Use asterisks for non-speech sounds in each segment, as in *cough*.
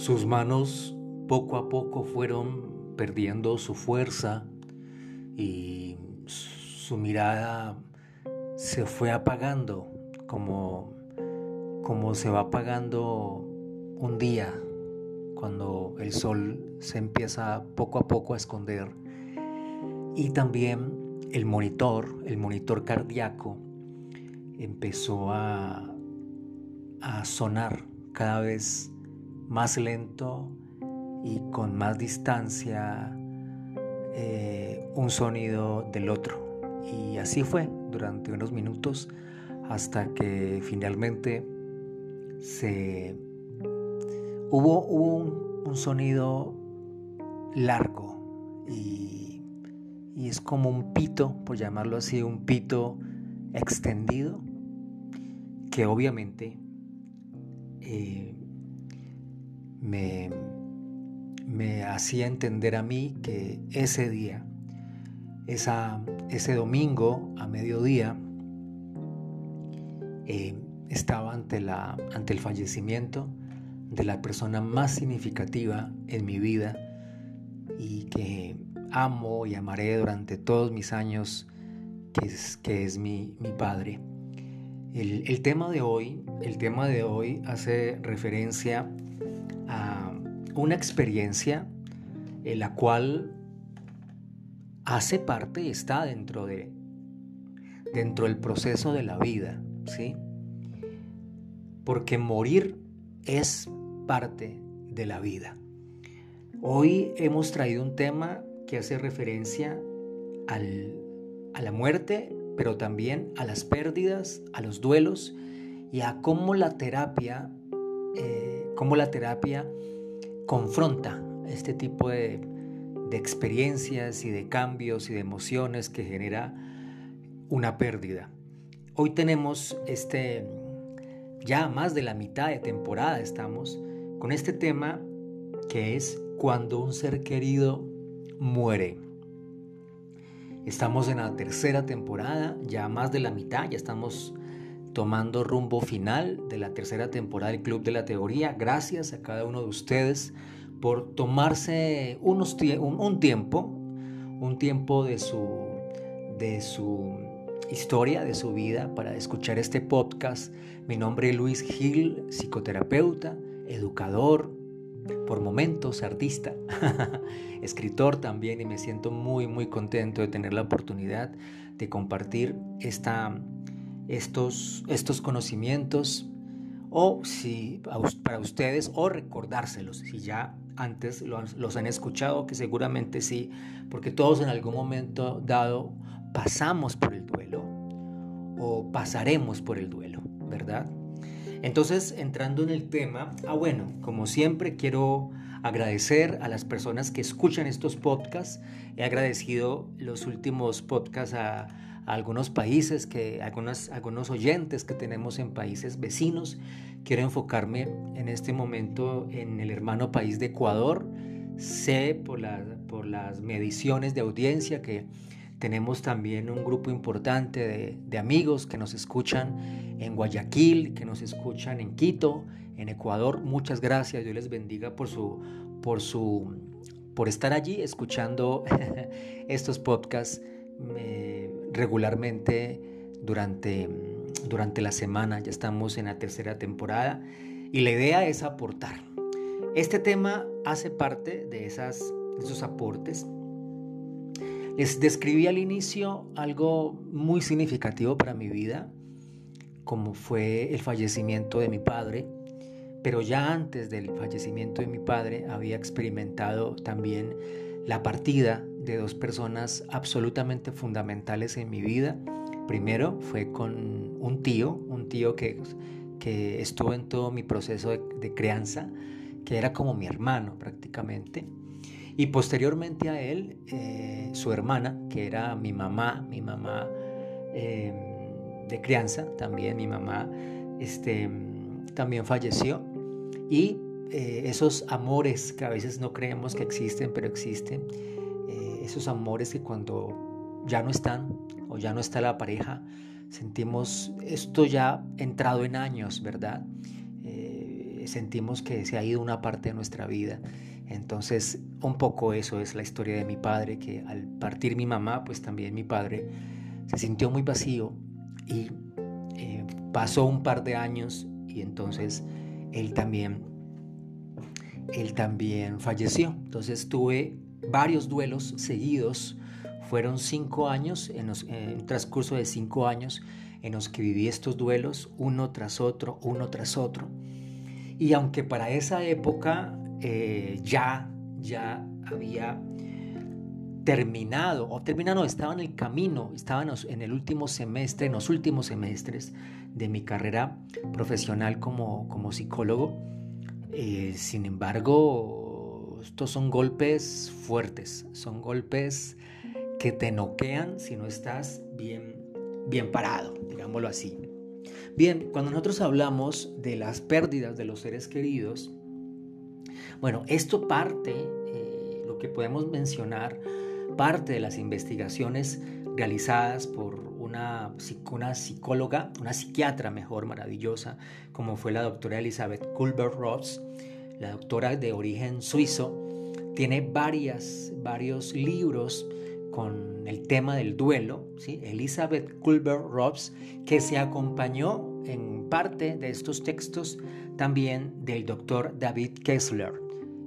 Sus manos poco a poco fueron perdiendo su fuerza y su mirada se fue apagando como, como se va apagando un día cuando el sol se empieza poco a poco a esconder. Y también el monitor, el monitor cardíaco, empezó a, a sonar cada vez más lento y con más distancia eh, un sonido del otro. Y así fue durante unos minutos hasta que finalmente se hubo, un, sonido largo y, es como un pito, por llamarlo así, un pito extendido que obviamente eh, me, me hacía entender a mí que ese día, esa, ese domingo a mediodía, eh, estaba ante, la, ante el fallecimiento de la persona más significativa en mi vida y que amo y amaré durante todos mis años, que es, que es mi, mi padre. El, el, tema de hoy, el tema de hoy hace referencia una experiencia en la cual hace parte está dentro de dentro del proceso de la vida, ¿sí? Porque morir es parte de la vida. Hoy hemos traído un tema que hace referencia a la muerte, pero también a las pérdidas, a los duelos y a cómo la terapia, eh, cómo la terapia confronta este tipo de, experiencias y de cambios y de emociones que genera una pérdida. Hoy tenemos este, ya más de la mitad de temporada estamos con este tema que es cuando un ser querido muere. Estamos en la tercera temporada, ya más de la mitad, ya estamos tomando rumbo final de la tercera temporada del Club de la Teoría. Gracias a cada uno de ustedes por tomarse unos, un, tiempo, un tiempo de su, de su historia, de su vida, para escuchar este podcast. Mi nombre es Luis Gil, psicoterapeuta, educador, por momentos artista, *laughs* escritor también y me siento muy muy contento de tener la oportunidad de compartir esta, estos, estos conocimientos o si para ustedes o recordárselos si ya antes los han escuchado que seguramente sí porque todos en algún momento dado pasamos por el duelo o pasaremos por el duelo verdad entonces, entrando en el tema, ah bueno, como siempre quiero agradecer a las personas que escuchan estos podcasts. He agradecido los últimos podcasts a, algunos países, que, algunos, algunos oyentes que tenemos en países vecinos. Quiero enfocarme en este momento en el hermano país de Ecuador. Sé por, por las mediciones de audiencia que tenemos también un grupo importante de, amigos que nos escuchan en Guayaquil, que nos escuchan en Quito, en Ecuador. Muchas gracias. Dios les bendiga por su, por su, por estar allí escuchando *laughs* estos podcasts regularmente durante, durante la semana. Ya estamos en la tercera temporada y la idea es aportar. Este tema hace parte de, esas, de esos aportes les describí al inicio algo muy significativo para mi vida, como fue el fallecimiento de mi padre, pero ya antes del fallecimiento de mi padre había experimentado también la partida de dos personas absolutamente fundamentales en mi vida. Primero fue con un tío, un tío que, que estuvo en todo mi proceso de, crianza, que era como mi hermano prácticamente. Y posteriormente a él, eh, su hermana, que era mi mamá, mi mamá em, de crianza, también mi mamá, este, también falleció. Y eh, esos amores que a veces no creemos que existen, pero existen, eh, esos amores que cuando ya no están o ya no está la pareja, sentimos esto ya entrado en años, ¿verdad? sentimos que se ha ido una parte de nuestra vida. Entonces, un poco eso es la historia de mi padre, que al partir mi mamá, pues también mi padre se sintió muy vacío y eh, pasó un par de años y entonces él también, él también falleció. Entonces tuve varios duelos seguidos. Fueron cinco años, en, el transcurso de cinco años, en los que viví estos duelos uno tras otro, uno tras otro. Y aunque para esa época eh, ya, ya había terminado, o terminado, estaba en el camino, estaba en el último semestre, en los últimos semestres de mi carrera profesional como, como psicólogo. Eh, sin embargo, estos son golpes fuertes, son golpes que te noquean si no estás bien, bien parado, digámoslo así. Bien, cuando nosotros hablamos de las pérdidas de los seres queridos, bueno, esto parte, eh, lo que podemos mencionar, parte de las investigaciones realizadas por una, una psicóloga, una psiquiatra mejor, maravillosa, como fue la doctora Elizabeth Kulber-Ross, la doctora de origen suizo, tiene varias, varios libros con el tema del duelo. Elizabeth Kulber-Ross, que se acompañó en parte de estos textos también del doctor David Kessler,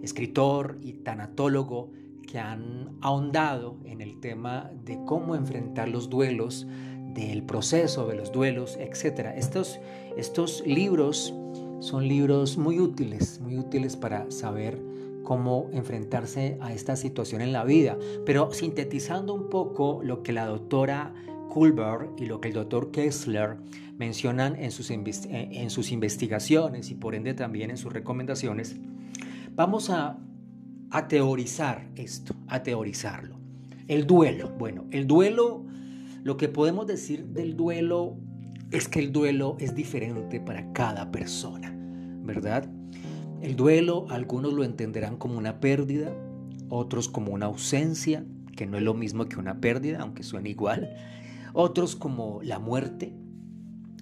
escritor y tanatólogo que han ahondado en el tema de cómo enfrentar los duelos, del proceso de los duelos, etc. Estos, estos libros son libros muy útiles, muy útiles para saber cómo enfrentarse a esta situación en la vida. Pero sintetizando un poco lo que la doctora Kulber y lo que el doctor Kessler mencionan en sus, en sus investigaciones y por ende también en sus recomendaciones, vamos a a teorizar esto, a teorizarlo. El duelo. Bueno, el duelo, lo que podemos decir del duelo es que el duelo es diferente para cada persona, ¿verdad? El duelo, algunos lo entenderán como una pérdida, otros como una ausencia, que no es lo mismo que una pérdida, aunque suene igual, otros como la muerte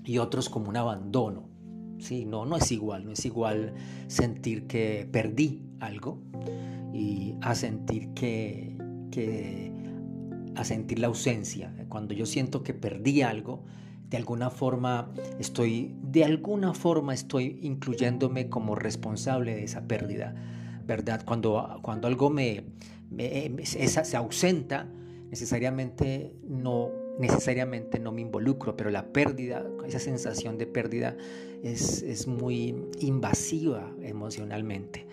y otros como un abandono. Sí, no, no es igual, no es igual sentir que perdí algo y a sentir que, a sentir la ausencia. Cuando yo siento que perdí algo, de alguna forma estoy, de alguna forma estoy incluyéndome como responsable de esa pérdida, ¿verdad? Cuando, cuando algo me, se ausenta, necesariamente no, necesariamente no me involucro, pero la pérdida, esa sensación de pérdida es, es muy invasiva emocionalmente.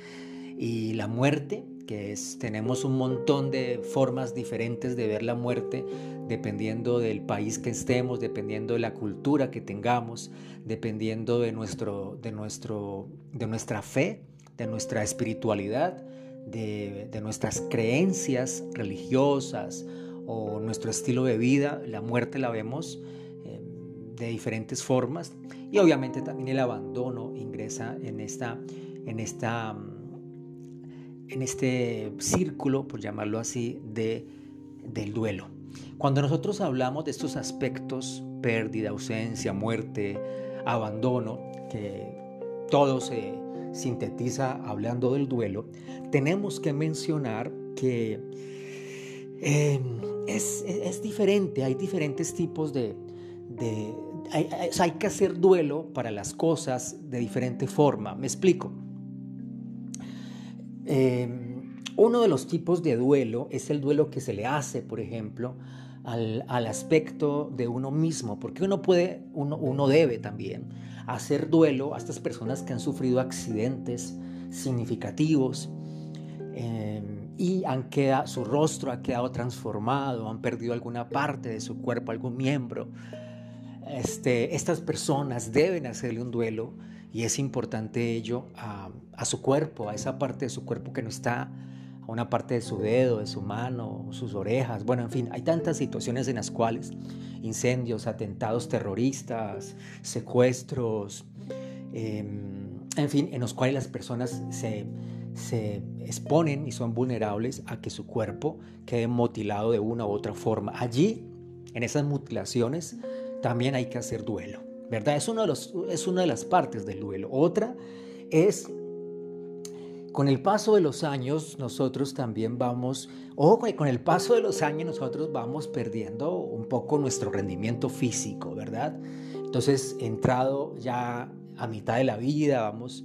Y la muerte, que es, tenemos un montón de formas diferentes de ver la muerte, dependiendo del país que estemos, dependiendo de la cultura que tengamos, dependiendo de, nuestro, de, nuestro, de nuestra fe, de nuestra espiritualidad, de, de nuestras creencias religiosas o nuestro estilo de vida. La muerte la vemos eh, de diferentes formas y obviamente también el abandono ingresa en esta, en esta en este círculo, por llamarlo así, de, del duelo. Cuando nosotros hablamos de estos aspectos, pérdida, ausencia, muerte, abandono, que todo se sintetiza hablando del duelo, tenemos que mencionar que em, es, diferente, hay diferentes tipos de... hay, hay que hacer duelo para las cosas de diferente forma. Me explico. Em, uno de los tipos de duelo es el duelo que se le hace, por ejemplo, al, aspecto de uno mismo, porque uno puede, uno, uno debe también hacer duelo a estas personas que han sufrido accidentes significativos em, y han quedado, su rostro ha quedado transformado, han perdido alguna parte de su cuerpo, algún miembro. Este, estas personas deben hacerle un duelo y es importante ello a, su cuerpo, a esa parte de su cuerpo que no está, a una parte de su dedo, de su mano, sus orejas. Bueno, en fin, hay tantas situaciones en las cuales incendios, atentados terroristas, secuestros, em, en fin, en los cuales las personas se, se exponen y son vulnerables a que su cuerpo quede mutilado de una u otra forma. Allí, en esas mutilaciones, también hay que hacer duelo. ¿Verdad? Es, uno de los, es una de las partes del duelo. Otra es con el paso de los años nosotros también vamos, ojo, con el paso de los años nosotros vamos perdiendo un poco nuestro rendimiento físico, ¿verdad? Entonces, entrado ya a mitad de la vida, vamos,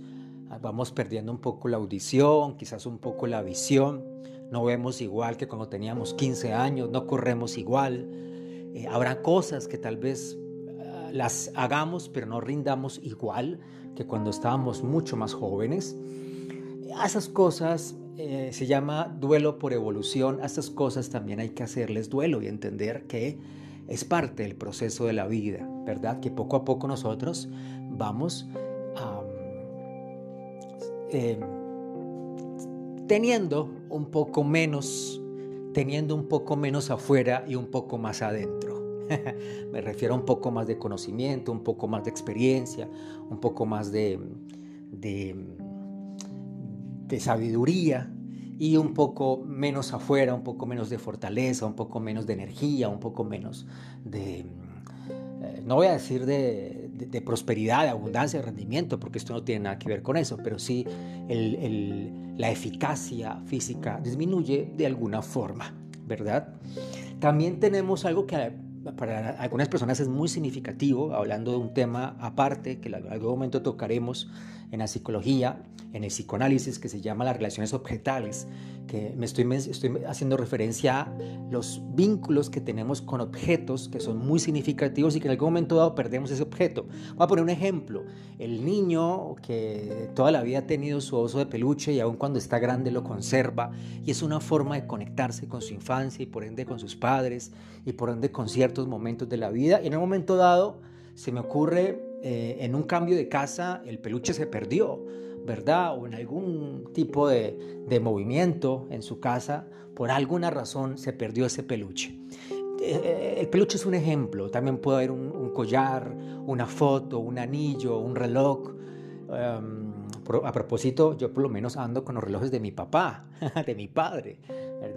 vamos perdiendo un poco la audición, quizás un poco la visión, no vemos igual que cuando teníamos 15 años, no corremos igual, eh, habrá cosas que tal vez las hagamos pero no rindamos igual que cuando estábamos mucho más jóvenes. A esas cosas eh, se llama duelo por evolución, a esas cosas también hay que hacerles duelo y entender que es parte del proceso de la vida, ¿verdad? Que poco a poco nosotros vamos em, teniendo un poco menos, teniendo un poco menos afuera y un poco más adentro. *laughs* Me refiero a un poco más de conocimiento, un poco más de experiencia, un poco más de, sabiduría y un poco menos afuera, un poco menos de fortaleza, un poco menos de energía, un poco menos de, eh, no voy a decir de, prosperidad, de abundancia, de rendimiento, porque esto no tiene nada que ver con eso, pero sí la eficacia física disminuye de alguna forma, ¿verdad? También tenemos algo que para algunas personas es muy significativo, hablando de un tema aparte que en algún momento tocaremos en la psicología, en el psicoanálisis, que se llama las relaciones objetales, que me estoy, estoy haciendo referencia a los vínculos que tenemos con objetos que son muy significativos y que en algún momento dado perdemos ese objeto. Voy a poner un ejemplo. El niño que toda la vida ha tenido su oso de peluche y aun cuando está grande lo conserva y es una forma de conectarse con su infancia y por ende con sus padres y por ende con ciertos momentos de la vida. Y en un momento dado se me ocurre eh, en un cambio de casa el peluche se perdió, ¿verdad? O en algún tipo de, movimiento en su casa, por alguna razón se perdió ese peluche. Eh, el peluche es un ejemplo, también puede haber un, collar, una foto, un anillo, un reloj. Em, a propósito, yo por lo menos ando con los relojes de mi papá, *laughs* de mi padre.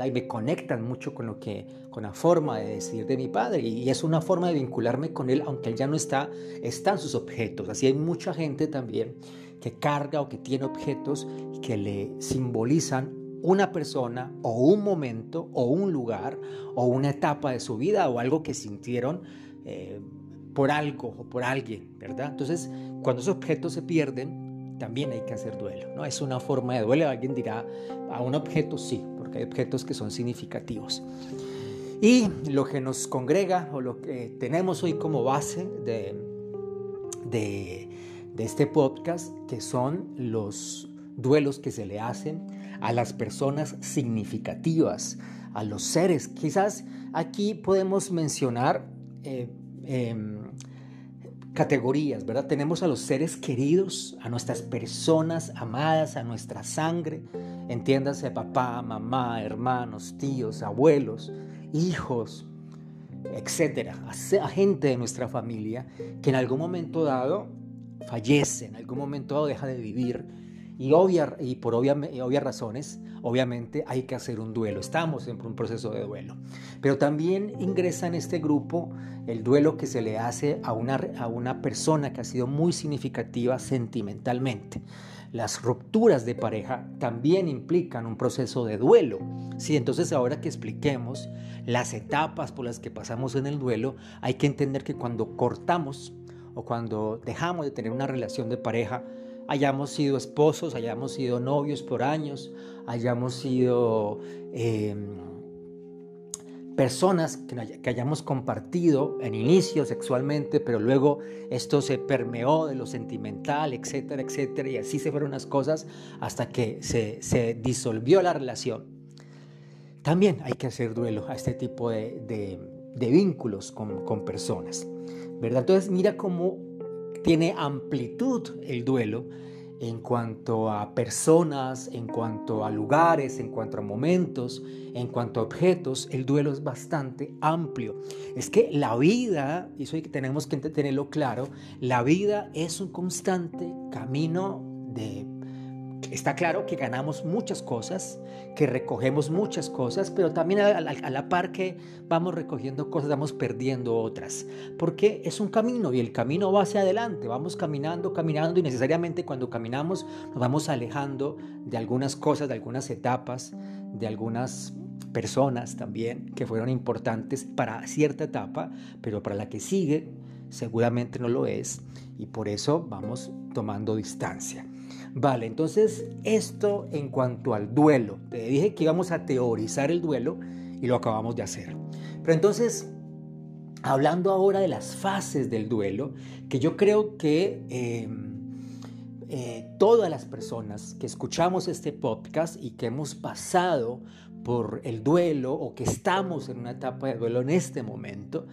Y me conectan mucho con lo que, con la forma de decir de mi padre y es una forma de vincularme con él, aunque él ya no está, están sus objetos. Así hay mucha gente también que carga o que tiene objetos que le simbolizan una persona o un momento o un lugar o una etapa de su vida o algo que sintieron eh, por algo o por alguien, ¿verdad? Entonces, cuando esos objetos se pierden, también hay que hacer duelo, ¿no? Es una forma de duelo. Alguien dirá, a un objeto sí, hay objetos que son significativos. Y lo que nos congrega o lo que tenemos hoy como base de, de, este podcast, que son los duelos que se le hacen a las personas significativas, a los seres. Quizás aquí podemos mencionar eh, em, categorías, ¿verdad? Tenemos a los seres queridos, a nuestras personas amadas, a nuestra sangre, entiéndase papá, mamá, hermanos, tíos, abuelos, hijos, etcétera, a gente de nuestra familia que en algún momento dado fallece, en algún momento dado deja de vivir y, obvia, y por obvias razones, obviamente hay que hacer un duelo. Estamos en un proceso de duelo. Pero también ingresa en este grupo el duelo que se le hace a una, a una persona que ha sido muy significativa sentimentalmente. Las rupturas de pareja también implican un proceso de duelo. Sí, entonces ahora que expliquemos las etapas por las que pasamos en el duelo, hay que entender que cuando cortamos o cuando dejamos de tener una relación de pareja, hayamos sido esposos, hayamos sido novios por años, hayamos sido em, personas que, hayamos compartido en inicio sexualmente, pero luego esto se permeó de lo sentimental, etcétera, etcétera, y así se fueron las cosas hasta que se, se disolvió la relación. También hay que hacer duelo a este tipo de, de, de vínculos con, con personas, ¿verdad? Entonces mira cómo tiene amplitud el duelo en cuanto a personas, en cuanto a lugares, en cuanto a momentos, en cuanto a objetos, el duelo es bastante amplio. Es que la vida, y eso tenemos que tenerlo claro, la vida es un constante camino de está claro que ganamos muchas cosas, que recogemos muchas cosas, pero también a, la par que vamos recogiendo cosas, vamos perdiendo otras, porque es un camino y el camino va hacia adelante, vamos caminando, caminando y necesariamente cuando caminamos nos vamos alejando de algunas cosas, de algunas etapas, de algunas personas también que fueron importantes para cierta etapa, pero para la que sigue seguramente no lo es y por eso vamos tomando distancia. Vale, entonces esto en cuanto al duelo. Te dije que íbamos a teorizar el duelo y lo acabamos de hacer. Pero entonces, hablando ahora de las fases del duelo, que yo creo que em, eh, todas las personas que escuchamos este podcast y que hemos pasado por el duelo o que estamos en una etapa de duelo en este momento,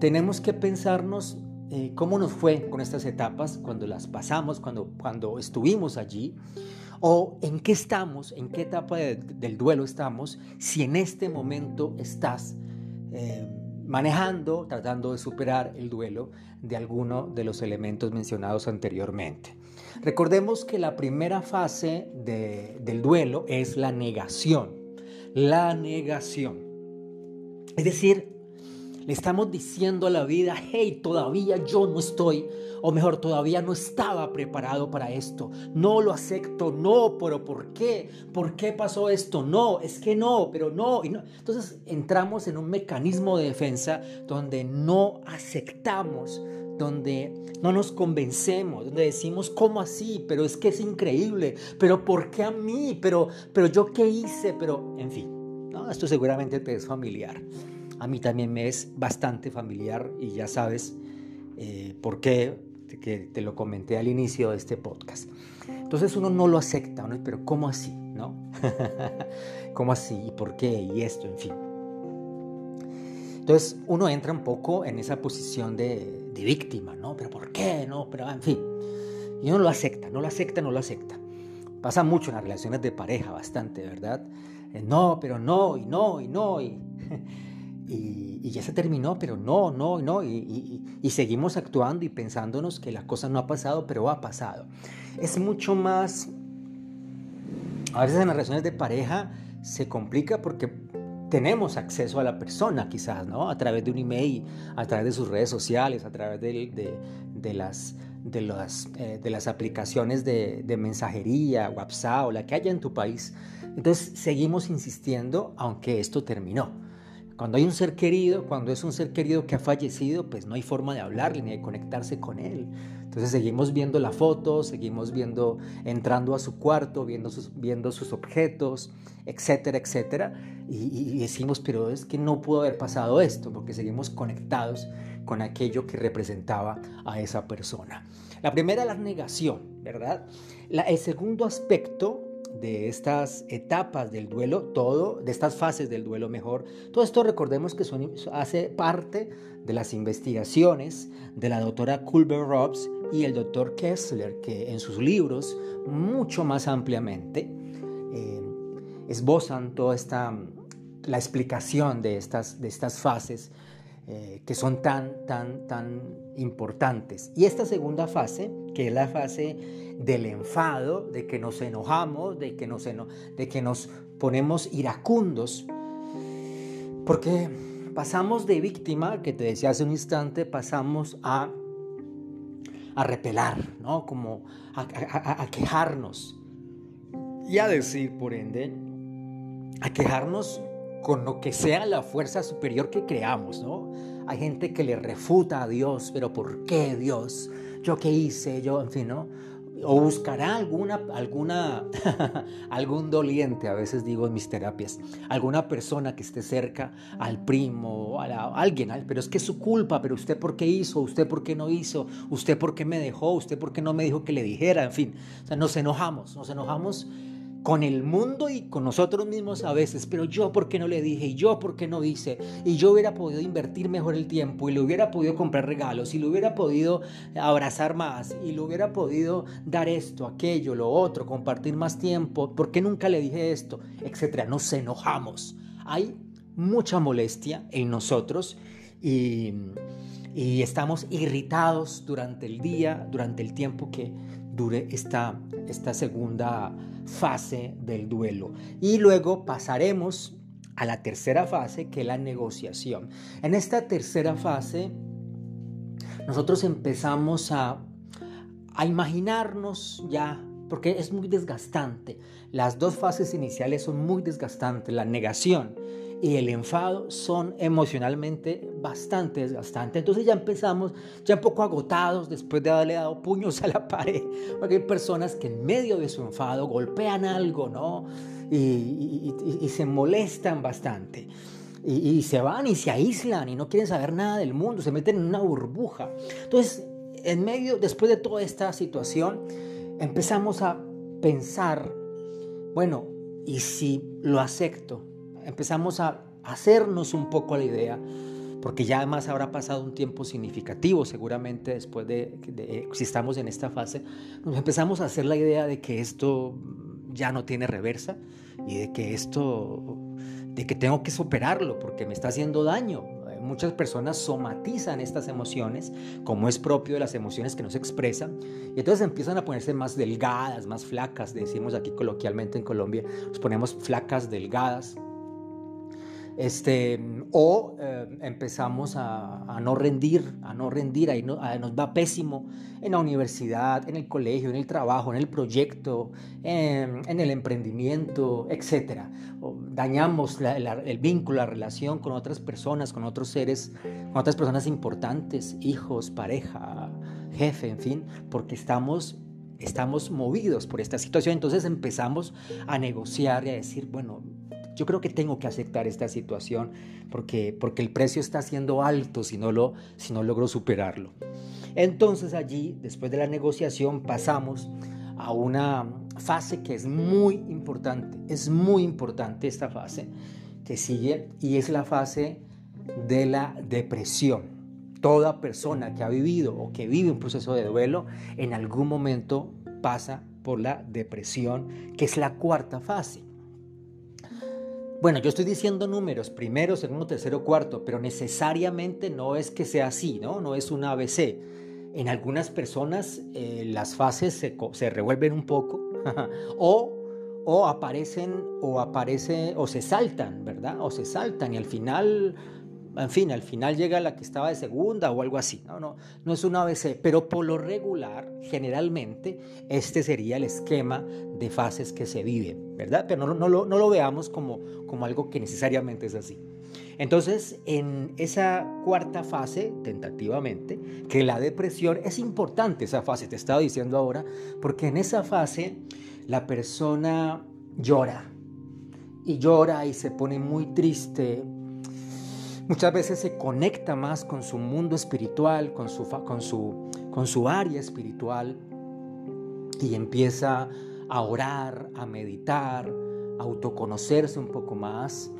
tenemos que pensarnos eh, cómo nos fue con estas etapas cuando las pasamos, cuando, cuando estuvimos allí, o en qué estamos, en qué etapa del duelo estamos, si en este momento estás eh, manejando, tratando de superar el duelo de alguno de los elementos mencionados anteriormente. Recordemos que la primera fase del duelo es la negación. La negación. Es decir, le estamos diciendo a la vida, hey, todavía yo no estoy, o mejor, todavía no estaba preparado para esto. No lo acepto, no, pero ¿por qué? ¿Por qué pasó esto? No, es que no, pero no. Y no. Entonces entramos en un mecanismo de defensa donde no aceptamos donde no nos convencemos, donde decimos, ¿cómo así? Pero es que es increíble, pero ¿por qué a mí? Pero, pero yo qué hice, pero, en fin, ¿no? esto seguramente te es familiar a mí también me es bastante familiar y ya sabes eh, por qué, que te lo comenté al inicio de este podcast. Entonces uno no lo acepta, ¿no? pero ¿cómo así? ¿No? *laughs* ¿Cómo así? ¿Y por qué? Y esto, en fin. Entonces uno entra un poco en esa posición de, de víctima, ¿no? ¿Pero por qué? ¿No? Pero en fin. Y uno lo acepta, no lo acepta, no lo acepta. Pasa mucho en las relaciones de pareja, bastante, ¿verdad? Eh, no, pero no, y no, y no, y... *laughs* y, ya se terminó, pero no, no, no, y, y, seguimos actuando y pensándonos que la cosa no ha pasado, pero ha pasado. Es mucho más, a veces en las relaciones de pareja se complica porque tenemos acceso a la persona quizás, ¿no? A través de un email, a través de sus redes sociales, a través de, de, las, de, las, eh, de las aplicaciones de, de mensajería, WhatsApp o la que haya en tu país. Entonces seguimos insistiendo aunque esto terminó. Cuando hay un ser querido, cuando es un ser querido que ha fallecido, pues no hay forma de hablarle ni de conectarse con él. Entonces seguimos viendo la foto, seguimos viendo, entrando a su cuarto, viendo sus, viendo sus objetos, etcétera, etcétera. Y, decimos, pero es que no pudo haber pasado esto, porque seguimos conectados con aquello que representaba a esa persona. La primera la negación, ¿verdad? el segundo aspecto de estas etapas del duelo, todo, de estas fases del duelo mejor, todo esto recordemos que son, hace parte de las investigaciones de la doctora Culver Robbs y el doctor Kessler, que en sus libros, mucho más ampliamente, eh, esbozan toda esta, la explicación de estas, de estas fases eh, que son tan, tan, tan importantes. Y esta segunda fase, que es la fase del enfado, de que nos enojamos, de que nos, de que nos ponemos iracundos, porque pasamos de víctima, que te decía hace un instante, pasamos a, a repelar, ¿no? Como a, a quejarnos. Y a decir, por ende, a quejarnos con lo que sea la fuerza superior que creamos, ¿no? Hay gente que le refuta a Dios, pero ¿por qué Dios? ¿Yo qué hice? Yo, en fin, ¿no? O buscará alguna, alguna, *laughs* algún doliente, a veces digo en mis terapias, alguna persona que esté cerca al primo, a, a alguien, pero es que es su culpa, pero usted por qué hizo, usted por qué no hizo, usted por qué me dejó, usted por qué no me dijo que le dijera, en fin, o sea, nos enojamos, nos enojamos con el mundo y con nosotros mismos a veces, pero yo por qué no le dije y yo por qué no hice y yo hubiera podido invertir mejor el tiempo y le hubiera podido comprar regalos y le hubiera podido abrazar más y le hubiera podido dar esto, aquello, lo otro, compartir más tiempo, ¿por qué nunca le dije esto? etcétera. Nos enojamos. Hay mucha molestia en nosotros y, y estamos irritados durante el día, durante el tiempo que dure esta, esta segunda fase del duelo. Y luego pasaremos a la tercera fase, que es la negociación. En esta tercera fase, nosotros empezamos a, a imaginarnos ya, porque es muy desgastante. Las dos fases iniciales son muy desgastantes, la negación y el enfado son emocionalmente bastante desgastantes. Entonces ya empezamos ya un poco agotados después de haberle dado puños *laughs* a la pared, porque hay personas que en medio de su enfado golpean algo, ¿no? Y, y, se molestan bastante. Y, y, se van y se aíslan y no quieren saber nada del mundo, se meten en una burbuja. Entonces, en medio, después de toda esta situación, empezamos a pensar, bueno, ¿y si lo acepto? Empezamos a hacernos un poco la idea, porque ya además habrá pasado un tiempo significativo seguramente después de, si estamos en esta fase, nos empezamos a hacer la idea de que esto ya no tiene reversa y de que esto, de que tengo que superarlo porque me está haciendo daño. Muchas personas somatizan estas emociones, como es propio de las emociones que no se expresan, y entonces empiezan a ponerse más delgadas, más flacas, decimos aquí coloquialmente en Colombia, nos ponemos flacas, delgadas, este, o eh, empezamos a, no rendir, a no rendir, ahí nos va pésimo en la universidad, en el colegio, en el trabajo, en el proyecto, en, el emprendimiento, etc. dañamos el vínculo, la relación con otras personas, con otros seres, con otras personas importantes, hijos, pareja, jefe, en fin, porque estamos estamos movidos por esta situación, entonces empezamos a negociar y a decir, bueno, yo creo que tengo que aceptar esta situación porque, porque el precio está siendo alto si no, lo, si no logro superarlo. Entonces allí, después de la negociación, pasamos a una fase que es muy importante. Es muy importante esta fase que sigue y es la fase de la depresión. Toda persona que ha vivido o que vive un proceso de duelo en algún momento pasa por la depresión, que es la cuarta fase. Bueno, yo estoy diciendo números, primero, segundo, tercero, cuarto, pero necesariamente no es que sea así, ¿no? No es un ABC. En algunas personas eh, las fases se, revuelven un poco *laughs* o, o aparecen o aparece o se saltan, ¿verdad? O se saltan y al final en fin, al final llega la que estaba de segunda o algo así. No, no, no es un ABC, pero por lo regular, generalmente, este sería el esquema de fases que se viven, ¿verdad? Pero no, no, lo, no lo veamos como, como algo que necesariamente es así. Entonces, en esa cuarta fase, tentativamente, que la depresión es importante, esa fase, te estaba diciendo ahora, porque en esa fase la persona llora y llora y se pone muy triste Muchas veces se conecta más con su mundo espiritual, con su, con su, con su área espiritual y empieza a orar, a meditar, a autoconocerse un poco más.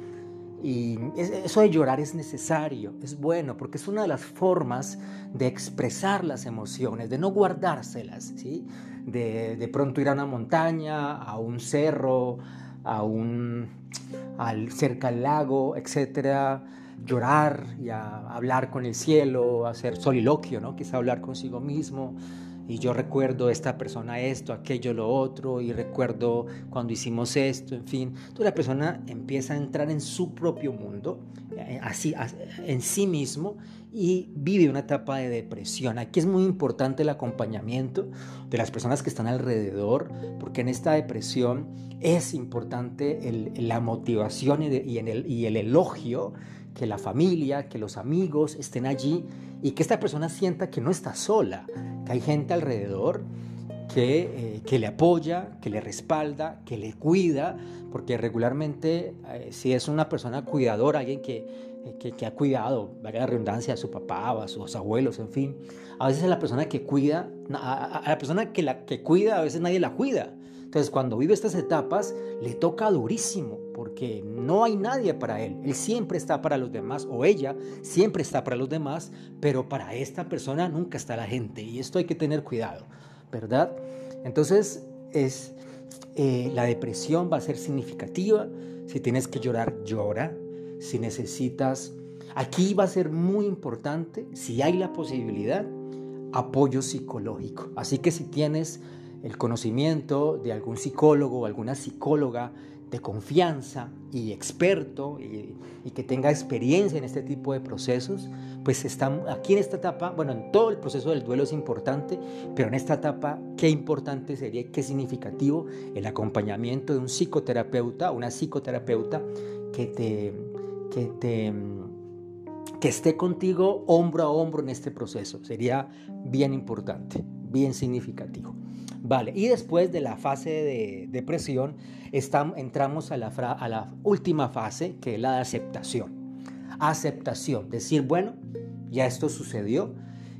Y eso de llorar es necesario, es bueno, porque es una de las formas de expresar las emociones, de no guardárselas, ¿sí? de, de pronto ir a una montaña, a un cerro, a un, al, cerca al lago, etcétera llorar y a hablar con el cielo, hacer soliloquio, ¿no? Quizá hablar consigo mismo. Y yo recuerdo esta persona esto, aquello, lo otro, y recuerdo cuando hicimos esto, en fin. Entonces la persona empieza a entrar en su propio mundo, eh, así, en sí mismo, y vive una etapa de depresión. Aquí es muy importante el acompañamiento de las personas que están alrededor, porque en esta depresión es importante la motivación y, el, y el elogio que la familia, que los amigos estén allí y que esta persona sienta que no está sola, que hay gente alrededor que, eh, que le apoya, que le respalda, que le cuida, porque regularmente eh, si es una persona cuidadora, alguien que, eh, que, que, ha cuidado, valga la redundancia, a su papá a sus abuelos, en fin, a veces la persona que cuida, a, a la persona que, la, que cuida, a veces nadie la cuida. Entonces cuando vive estas etapas le toca durísimo porque no hay nadie para él. Él siempre está para los demás o ella siempre está para los demás, pero para esta persona nunca está la gente y esto hay que tener cuidado, ¿verdad? Entonces es eh, la depresión va a ser significativa. Si tienes que llorar, llora. Si necesitas, aquí va a ser muy importante, si hay la posibilidad, apoyo psicológico. Así que si tienes el conocimiento de algún psicólogo o alguna psicóloga de confianza y experto y, que tenga experiencia en este tipo de procesos, pues está aquí en esta etapa, bueno, en todo el proceso del duelo es importante, pero en esta etapa, qué importante sería, qué significativo el acompañamiento de un psicoterapeuta, una psicoterapeuta que te, que te, que esté contigo hombro a hombro en este proceso. Sería bien importante, bien significativo. Vale, y después de la fase de depresión, entramos a la, última fase, que es la de aceptación. Aceptación, decir, bueno, ya esto sucedió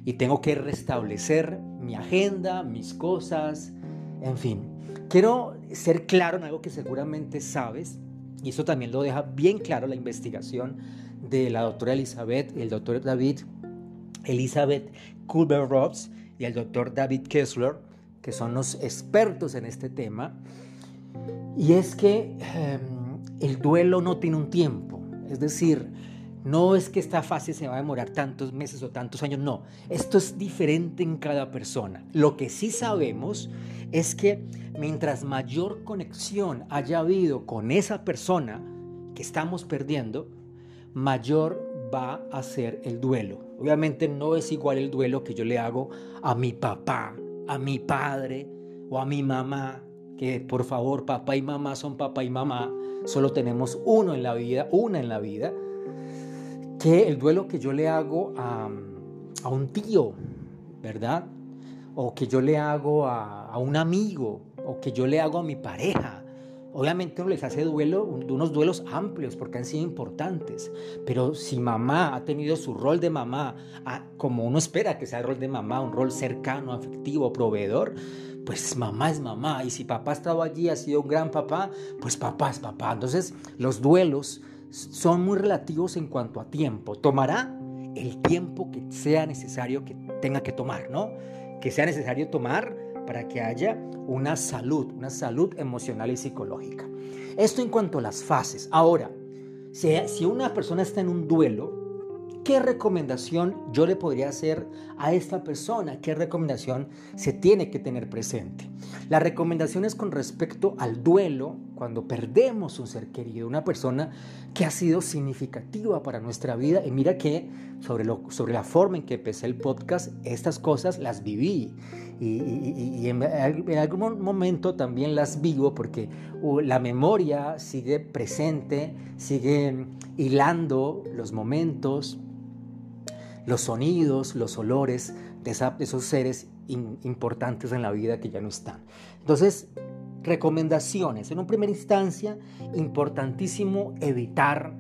y tengo que restablecer mi agenda, mis cosas, en fin. Quiero ser claro en algo que seguramente sabes, y eso también lo deja bien claro la investigación de la doctora Elizabeth y el doctor David, Elizabeth Kulber-Ross y el doctor David Kessler, que son los expertos en este tema, y es que em, el duelo no tiene un tiempo, es decir, no es que esta fase se va a demorar tantos meses o tantos años, no, esto es diferente en cada persona. Lo que sí sabemos es que mientras mayor conexión haya habido con esa persona que estamos perdiendo, mayor va a ser el duelo. Obviamente no es igual el duelo que yo le hago a mi papá a mi padre o a mi mamá, que por favor papá y mamá son papá y mamá, solo tenemos uno en la vida, una en la vida, que el duelo que yo le hago a, a un tío, ¿verdad? O que yo le hago a, a un amigo, o que yo le hago a mi pareja, Obviamente uno les hace duelo, unos duelos amplios porque han sido importantes, pero si mamá ha tenido su rol de mamá, como uno espera que sea el rol de mamá, un rol cercano, afectivo, proveedor, pues mamá es mamá. Y si papá ha estado allí, ha sido un gran papá, pues papá es papá. Entonces los duelos son muy relativos en cuanto a tiempo. Tomará el tiempo que sea necesario que tenga que tomar, ¿no? Que sea necesario tomar para que haya una salud, una salud emocional y psicológica. Esto en cuanto a las fases. Ahora, si, una persona está en un duelo, ¿qué recomendación yo le podría hacer a esta persona? ¿Qué recomendación se tiene que tener presente? La recomendación es con respecto al duelo, cuando perdemos un ser querido, una persona que ha sido significativa para nuestra vida. Y mira que sobre, sobre la forma en que empecé el podcast, estas cosas las viví y, en, algún momento también las vivo porque uh, la memoria sigue presente, sigue hilando los momentos, los sonidos, los olores de, esos seres importantes en la vida que ya no están. Entonces, recomendaciones. En una primera instancia, importantísimo evitar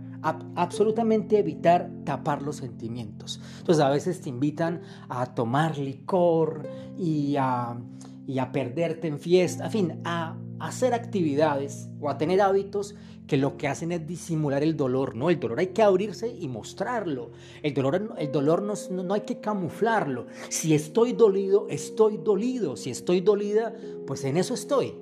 absolutamente evitar tapar los sentimientos. Entonces a veces te invitan a tomar licor y a, y a perderte en fiesta, en fin, a hacer actividades o a tener hábitos que lo que hacen es disimular el dolor, ¿no? El dolor hay que abrirse y mostrarlo. El dolor, el dolor no, no, hay que camuflarlo. Si estoy dolido, estoy dolido. Si estoy dolida, pues en eso estoy.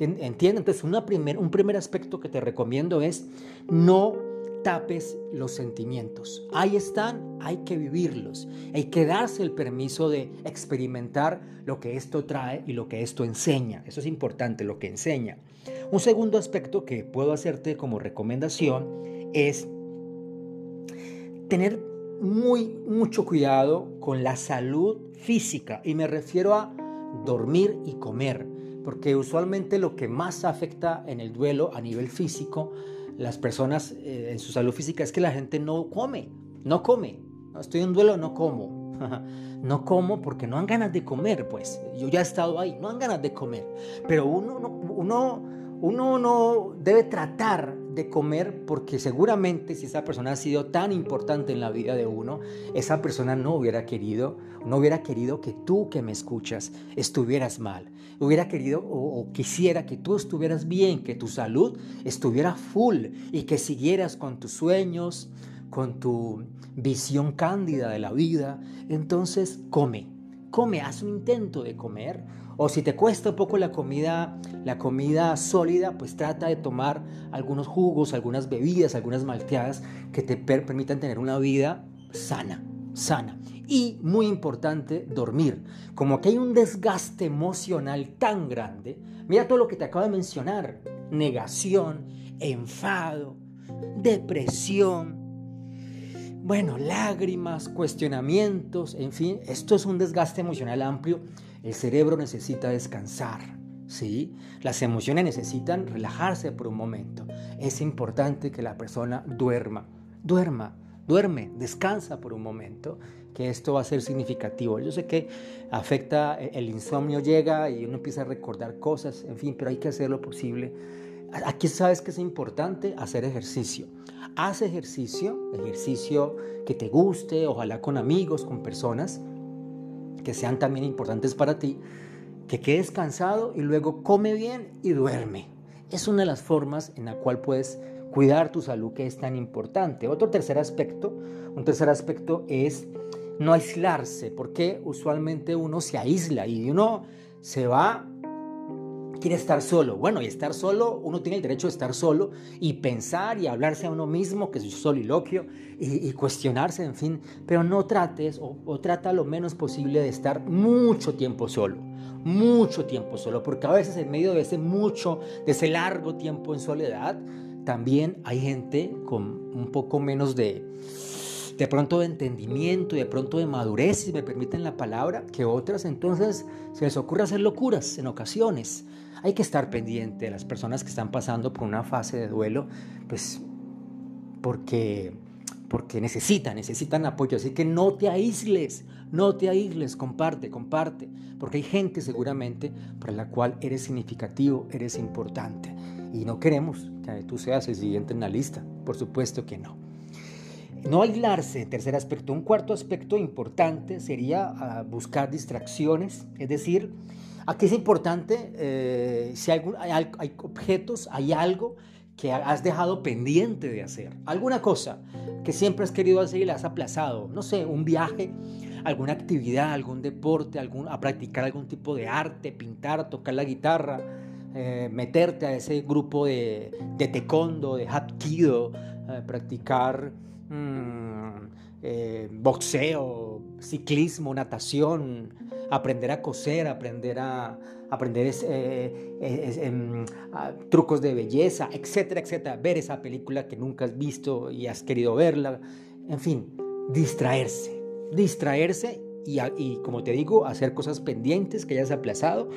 ¿Entiendes? Entonces, una primer, un primer aspecto que te recomiendo es no tapes los sentimientos. Ahí están, hay que vivirlos. Hay que darse el permiso de experimentar lo que esto trae y lo que esto enseña. Eso es importante, lo que enseña. Un segundo aspecto que puedo hacerte como recomendación es tener muy mucho cuidado con la salud física y me refiero a dormir y comer, porque usualmente lo que más afecta en el duelo a nivel físico las personas eh, en su salud física es que la gente no come, no come. estoy en duelo, no como. *laughs* no como porque no han ganas de comer, pues. Yo ya he estado ahí, no han ganas de comer. Pero uno, uno, uno no debe tratar comer porque seguramente si esa persona ha sido tan importante en la vida de uno, esa persona no hubiera querido, no hubiera querido que tú que me escuchas estuvieras mal. Hubiera querido o, quisiera que tú estuvieras bien, que tu salud estuviera full y que siguieras con tus sueños, con tu visión cándida de la vida. Entonces come, come, haz un intento de comer o si te cuesta un poco la comida, la comida sólida, pues trata de tomar algunos jugos, algunas bebidas, algunas malteadas que te permitan tener una vida sana. sana. Y muy importante, dormir. Como que hay un desgaste emocional tan grande, mira todo lo que te acabo de mencionar. Negación, enfado, depresión, bueno, lágrimas, cuestionamientos, en fin, esto es un desgaste emocional amplio. El cerebro necesita descansar, ¿sí? Las emociones necesitan relajarse por un momento. Es importante que la persona duerma, duerma, duerme, descansa por un momento, que esto va a ser significativo. Yo sé que afecta, el insomnio llega y uno empieza a recordar cosas, en fin, pero hay que hacer lo posible. Aquí sabes que es importante hacer ejercicio. Haz ejercicio, ejercicio que te guste, ojalá con amigos, con personas que sean también importantes para ti, que quedes cansado y luego come bien y duerme. Es una de las formas en la cual puedes cuidar tu salud que es tan importante. Otro tercer aspecto, un tercer aspecto es no aislarse, porque usualmente uno se aísla y uno se va quiere estar solo. Bueno, y estar solo, uno tiene el derecho de estar solo y pensar y hablarse a uno mismo, que es soliloquio, y, y cuestionarse, en fin, pero no trates o, o trata lo menos posible de estar mucho tiempo solo, mucho tiempo solo, porque a veces en medio de ese mucho, de ese largo tiempo en soledad, también hay gente con un poco menos de, de pronto de entendimiento y de pronto de madurez, si me permiten la palabra, que otras entonces se les ocurre hacer locuras en ocasiones. Hay que estar pendiente de las personas que están pasando por una fase de duelo, pues porque, porque necesitan, necesitan apoyo. Así que no te aísles, no te aísles, comparte, comparte, porque hay gente seguramente para la cual eres significativo, eres importante. Y no queremos que tú seas el siguiente en la lista, por supuesto que no. No aislarse, tercer aspecto. Un cuarto aspecto importante sería ah, buscar distracciones, es decir, Aquí es importante, eh, si hay, objetos, hay algo que has dejado pendiente de hacer, alguna cosa que siempre has querido hacer y la has aplazado, no sé, un viaje, alguna actividad, algún deporte, algún, a practicar algún tipo de arte, pintar, tocar la guitarra, eh, meterte a ese grupo de, de taekwondo, de hapkido, eh, practicar mm, boxeo, ciclismo, natación, aprender a coser, aprender a aprender eh, em, trucos de belleza, etcétera, etcétera. Ver esa película que nunca has visto y has querido verla. En fin, distraerse, distraerse y, y como te digo, hacer cosas pendientes que hayas aplazado,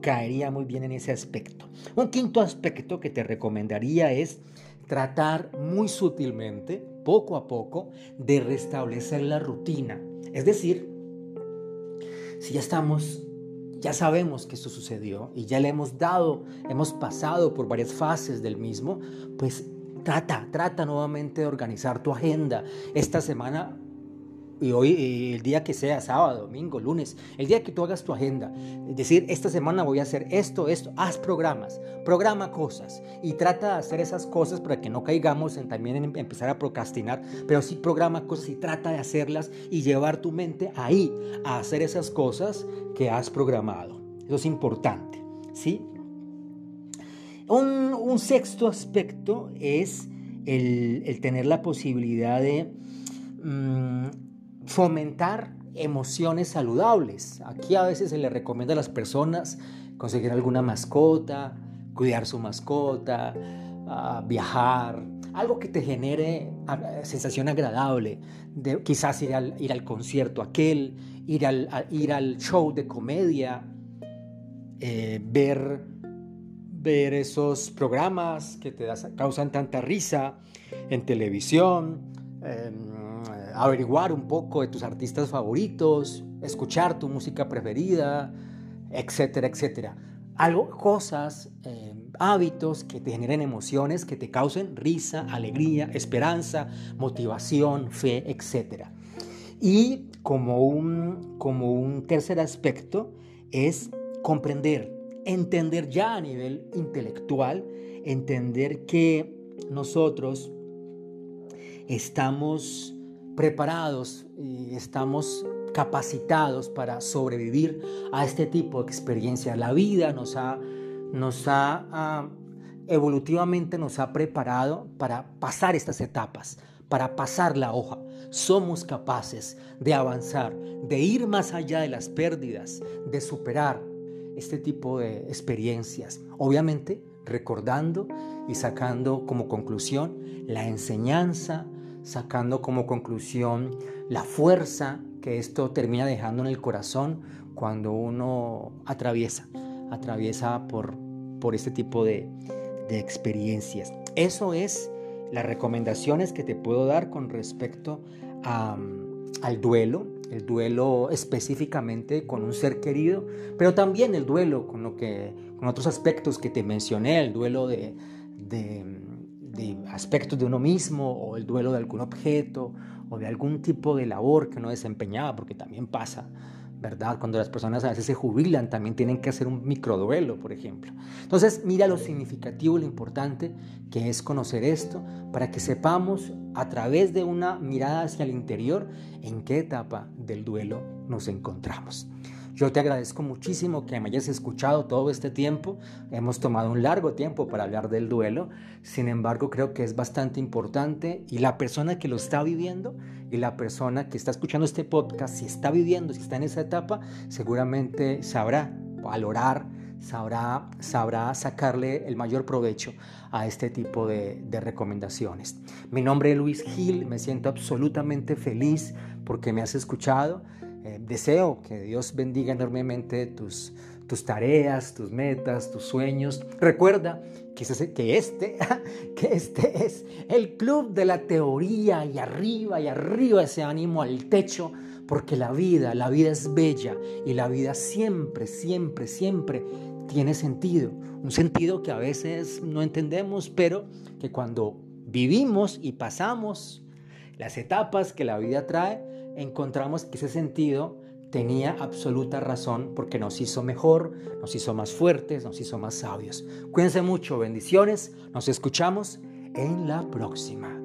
caería muy bien en ese aspecto. Un quinto aspecto que te recomendaría es tratar muy sutilmente, poco a poco, de restablecer la rutina. Es decir, si ya estamos, ya sabemos que esto sucedió y ya le hemos dado, hemos pasado por varias fases del mismo, pues trata, trata nuevamente de organizar tu agenda. Esta semana y hoy, el día que sea, sábado, domingo, lunes, el día que tú hagas tu agenda, decir, esta semana voy a hacer esto, esto, haz programas, programa cosas y trata de hacer esas cosas para que no caigamos en también en empezar a procrastinar, pero sí programa cosas y trata de hacerlas y llevar tu mente ahí a hacer esas cosas que has programado. Eso es importante, ¿sí? Un, sexto aspecto es el, tener la posibilidad de... Mm, fomentar emociones saludables. Aquí a veces se le recomienda a las personas conseguir alguna mascota, cuidar su mascota, ah, viajar, algo que te genere ah, sensación agradable, quizás ir al, ir al concierto aquel, ir al, ir al show de comedia, eh, ver, ver esos programas que te causan tanta risa en televisión. Em, averiguar un poco de tus artistas favoritos, escuchar tu música preferida, etcétera, etcétera. Algo, cosas, eh, hábitos que te generen emociones, que te causen risa, alegría, esperanza, motivación, fe, etcétera. Y como un, como un tercer aspecto es comprender, entender ya a nivel intelectual, entender que nosotros estamos preparados y estamos capacitados para sobrevivir a este tipo de experiencias. La vida nos ha, nos ha, ah, evolutivamente nos ha preparado para pasar estas etapas, para pasar la hoja. Somos capaces de avanzar, de ir más allá de las pérdidas, de superar este tipo de experiencias. Obviamente recordando y sacando como conclusión la enseñanza, sacando como conclusión la fuerza que esto termina dejando en el corazón cuando uno atraviesa, atraviesa por, por este tipo de, de experiencias. Eso es las recomendaciones que te puedo dar con respecto al duelo, el duelo específicamente con un ser querido, pero también el duelo con, lo que, con otros aspectos que te mencioné, el duelo de, de, de aspectos de uno mismo o el duelo de algún objeto o de algún tipo de labor que uno desempeñaba, porque también pasa ¿verdad? Cuando las personas a veces se jubilan, también tienen que hacer un microduelo, por ejemplo. Entonces, mira lo significativo, lo importante que es conocer esto, para que sepamos a través de una mirada hacia el interior en qué etapa del duelo nos encontramos. Yo te agradezco muchísimo que me hayas escuchado todo este tiempo. Hemos tomado un largo tiempo para hablar del duelo. Sin embargo, creo que es bastante importante y la persona que lo está viviendo y la persona que está escuchando este podcast, si está viviendo, si está en esa etapa, seguramente sabrá valorar, sabrá, sabrá sacarle el mayor provecho a este tipo de, de recomendaciones. Mi nombre es Luis Gil, me siento absolutamente feliz porque me has escuchado. Eh, deseo que Dios bendiga enormemente tus, tus tareas, tus metas, tus sueños. Recuerda que, este, *laughs* que este es el club de la teoría y arriba y arriba ese ánimo al techo, porque la vida, la vida es bella y la vida siempre, siempre, siempre tiene sentido. Un sentido que a veces no entendemos, pero que cuando vivimos y pasamos las etapas que la vida trae, encontramos que ese sentido tenía absoluta razón porque nos hizo mejor, nos hizo más fuertes, nos hizo más sabios. Cuídense mucho, bendiciones, nos escuchamos en la próxima.